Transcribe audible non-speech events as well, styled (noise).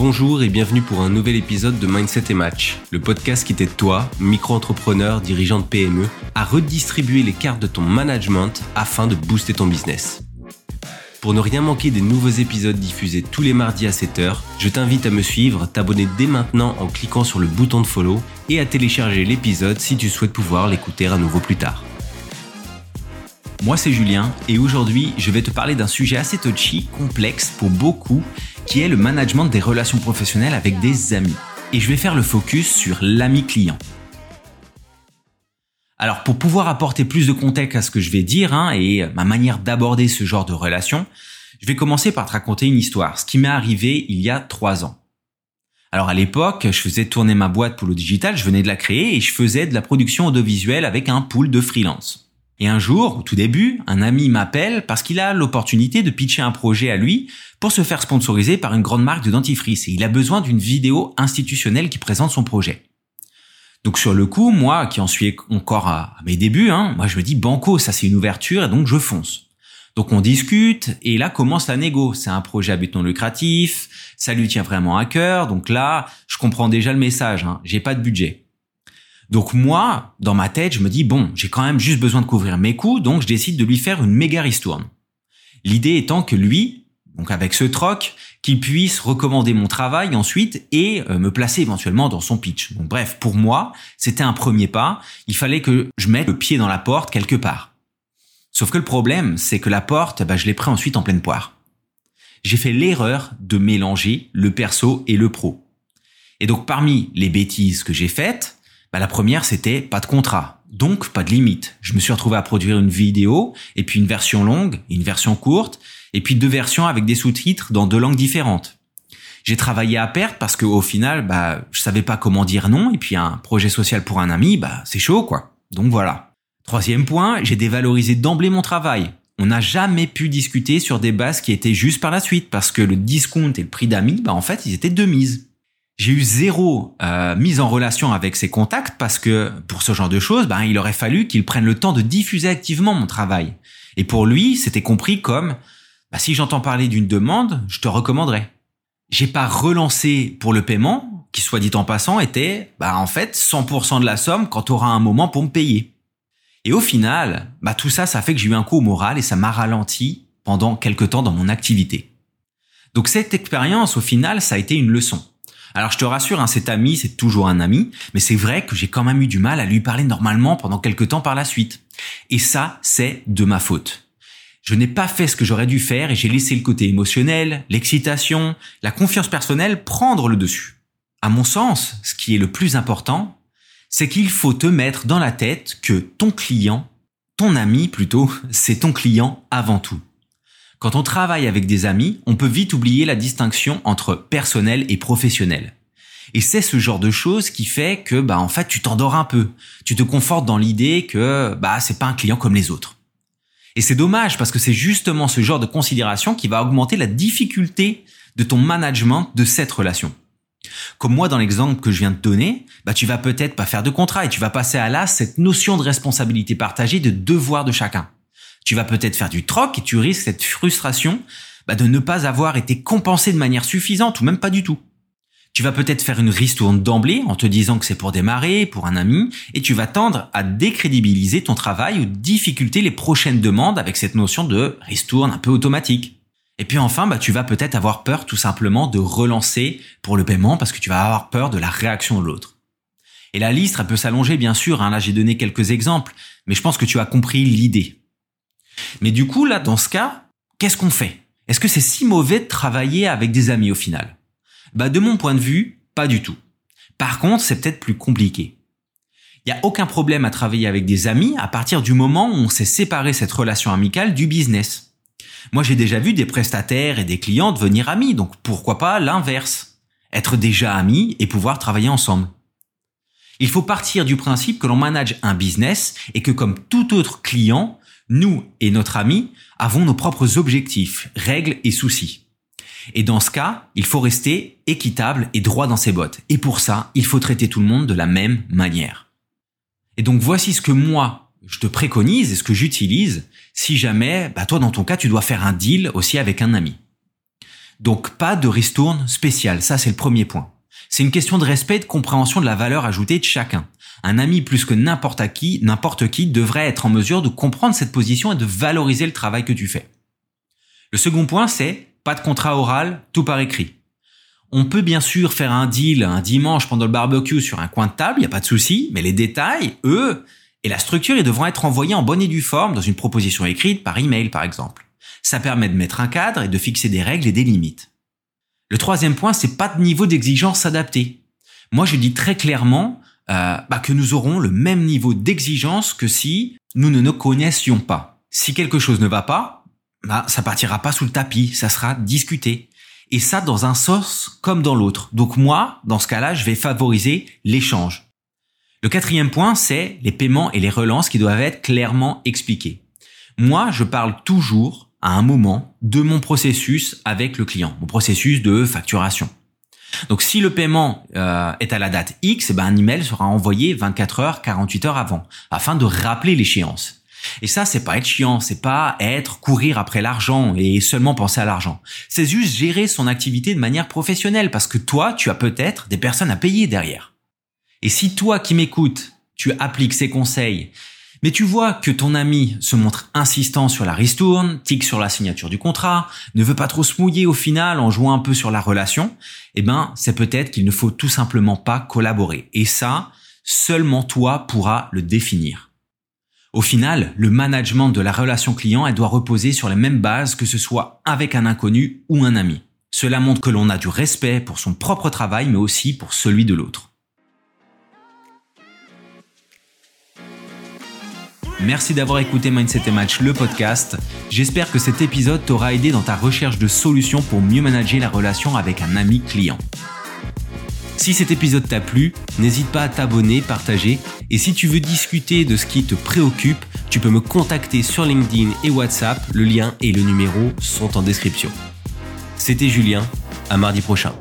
Bonjour et bienvenue pour un nouvel épisode de Mindset et Match, le podcast qui t'aide toi, micro-entrepreneur, dirigeant de PME, à redistribuer les cartes de ton management afin de booster ton business. Pour ne rien manquer des nouveaux épisodes diffusés tous les mardis à 7h, je t'invite à me suivre, t'abonner dès maintenant en cliquant sur le bouton de follow et à télécharger l'épisode si tu souhaites pouvoir l'écouter à nouveau plus tard. Moi c'est Julien et aujourd'hui je vais te parler d'un sujet assez touchy, complexe pour beaucoup, qui est le management des relations professionnelles avec des amis. Et je vais faire le focus sur l'ami client. Alors pour pouvoir apporter plus de contexte à ce que je vais dire hein, et ma manière d'aborder ce genre de relation, je vais commencer par te raconter une histoire, ce qui m'est arrivé il y a trois ans. Alors à l'époque, je faisais tourner ma boîte pour le digital, je venais de la créer et je faisais de la production audiovisuelle avec un pool de freelance. Et un jour, au tout début, un ami m'appelle parce qu'il a l'opportunité de pitcher un projet à lui pour se faire sponsoriser par une grande marque de dentifrice et il a besoin d'une vidéo institutionnelle qui présente son projet. Donc sur le coup, moi qui en suis encore à, mes débuts, hein, moi je me dis banco, ça c'est une ouverture et donc je fonce. Donc on discute et là commence la négo. C'est un projet à but non lucratif, ça lui tient vraiment à cœur. Donc là, je comprends déjà le message. Hein, J'ai pas de budget. Donc moi, dans ma tête, je me dis bon, j'ai quand même juste besoin de couvrir mes coûts, donc je décide de lui faire une méga ristourne. L'idée étant que lui, donc avec ce troc, qu'il puisse recommander mon travail ensuite et euh, me placer éventuellement dans son pitch. Bref, pour moi, c'était un premier pas. Il fallait que je mette le pied dans la porte quelque part. Sauf que le problème, c'est que la porte, bah, je l'ai pris ensuite en pleine poire. J'ai fait l'erreur de mélanger le perso et le pro. Et donc parmi les bêtises que j'ai faites, bah, la première, c'était pas de contrat, donc pas de limite. Je me suis retrouvé à produire une vidéo, et puis une version longue, une version courte, et puis deux versions avec des sous-titres dans deux langues différentes. J'ai travaillé à perte parce que au final, bah, je savais pas comment dire non, et puis un projet social pour un ami, bah, c'est chaud, quoi. Donc voilà. Troisième point, j'ai dévalorisé d'emblée mon travail. On n'a jamais pu discuter sur des bases qui étaient justes par la suite, parce que le discount et le prix d'amis, bah, en fait, ils étaient de mise j'ai eu zéro euh, mise en relation avec ses contacts parce que pour ce genre de choses, ben, il aurait fallu qu'il prenne le temps de diffuser activement mon travail. Et pour lui, c'était compris comme bah, si j'entends parler d'une demande, je te recommanderais. J'ai pas relancé pour le paiement, qui soit dit en passant était bah en fait 100% de la somme quand tu auras un moment pour me payer. Et au final, bah tout ça, ça fait que j'ai eu un coup au moral et ça m'a ralenti pendant quelques temps dans mon activité. Donc cette expérience, au final, ça a été une leçon. Alors je te rassure, hein, cet ami, c'est toujours un ami, mais c'est vrai que j'ai quand même eu du mal à lui parler normalement pendant quelques temps par la suite. Et ça, c'est de ma faute. Je n'ai pas fait ce que j'aurais dû faire et j'ai laissé le côté émotionnel, l'excitation, la confiance personnelle prendre le dessus. À mon sens, ce qui est le plus important, c'est qu'il faut te mettre dans la tête que ton client, ton ami plutôt, (laughs) c'est ton client avant tout. Quand on travaille avec des amis, on peut vite oublier la distinction entre personnel et professionnel. Et c'est ce genre de choses qui fait que, bah, en fait, tu t'endors un peu. Tu te confortes dans l'idée que, bah, c'est pas un client comme les autres. Et c'est dommage parce que c'est justement ce genre de considération qui va augmenter la difficulté de ton management de cette relation. Comme moi dans l'exemple que je viens de donner, bah tu vas peut-être pas faire de contrat et tu vas passer à là cette notion de responsabilité partagée, de devoir de chacun tu vas peut-être faire du troc et tu risques cette frustration bah, de ne pas avoir été compensé de manière suffisante ou même pas du tout. Tu vas peut-être faire une ristourne d'emblée en te disant que c'est pour démarrer, pour un ami, et tu vas tendre à décrédibiliser ton travail ou difficulter les prochaines demandes avec cette notion de ristourne un peu automatique. Et puis enfin, bah, tu vas peut-être avoir peur tout simplement de relancer pour le paiement parce que tu vas avoir peur de la réaction de l'autre. Et la liste, elle peut s'allonger bien sûr, hein. là j'ai donné quelques exemples, mais je pense que tu as compris l'idée. Mais du coup, là, dans ce cas, qu'est-ce qu'on fait? Est-ce que c'est si mauvais de travailler avec des amis au final? Bah, de mon point de vue, pas du tout. Par contre, c'est peut-être plus compliqué. Il n'y a aucun problème à travailler avec des amis à partir du moment où on s'est séparé cette relation amicale du business. Moi, j'ai déjà vu des prestataires et des clients devenir amis, donc pourquoi pas l'inverse? Être déjà amis et pouvoir travailler ensemble. Il faut partir du principe que l'on manage un business et que comme tout autre client, nous et notre ami avons nos propres objectifs, règles et soucis. Et dans ce cas, il faut rester équitable et droit dans ses bottes. Et pour ça, il faut traiter tout le monde de la même manière. Et donc voici ce que moi, je te préconise et ce que j'utilise si jamais, bah toi dans ton cas, tu dois faire un deal aussi avec un ami. Donc pas de ristourne spéciale, ça c'est le premier point. C'est une question de respect et de compréhension de la valeur ajoutée de chacun. Un ami plus que n'importe qui, n'importe qui devrait être en mesure de comprendre cette position et de valoriser le travail que tu fais. Le second point, c'est pas de contrat oral, tout par écrit. On peut bien sûr faire un deal un dimanche pendant le barbecue sur un coin de table, il n'y a pas de souci, mais les détails, eux, et la structure, ils devront être envoyés en bonne et due forme dans une proposition écrite par email par exemple. Ça permet de mettre un cadre et de fixer des règles et des limites. Le troisième point, c'est pas de niveau d'exigence adapté. Moi, je dis très clairement euh, bah, que nous aurons le même niveau d'exigence que si nous ne nous connaissions pas. Si quelque chose ne va pas, bah, ça partira pas sous le tapis, ça sera discuté. Et ça dans un sens comme dans l'autre. Donc moi, dans ce cas-là, je vais favoriser l'échange. Le quatrième point, c'est les paiements et les relances qui doivent être clairement expliqués. Moi, je parle toujours à un moment de mon processus avec le client, mon processus de facturation. Donc si le paiement euh, est à la date X, eh ben un email sera envoyé 24 heures, 48 heures avant, afin de rappeler l'échéance. Et ça, c'est pas être chiant, c'est pas être courir après l'argent et seulement penser à l'argent. C'est juste gérer son activité de manière professionnelle parce que toi, tu as peut-être des personnes à payer derrière. Et si toi qui m'écoutes, tu appliques ces conseils mais tu vois que ton ami se montre insistant sur la ristourne, tique sur la signature du contrat, ne veut pas trop se mouiller au final en jouant un peu sur la relation, eh ben, c'est peut-être qu'il ne faut tout simplement pas collaborer. Et ça, seulement toi pourras le définir. Au final, le management de la relation client, elle doit reposer sur les mêmes bases que ce soit avec un inconnu ou un ami. Cela montre que l'on a du respect pour son propre travail, mais aussi pour celui de l'autre. Merci d'avoir écouté Mindset et Match, le podcast. J'espère que cet épisode t'aura aidé dans ta recherche de solutions pour mieux manager la relation avec un ami client. Si cet épisode t'a plu, n'hésite pas à t'abonner, partager, et si tu veux discuter de ce qui te préoccupe, tu peux me contacter sur LinkedIn et WhatsApp, le lien et le numéro sont en description. C'était Julien, à mardi prochain.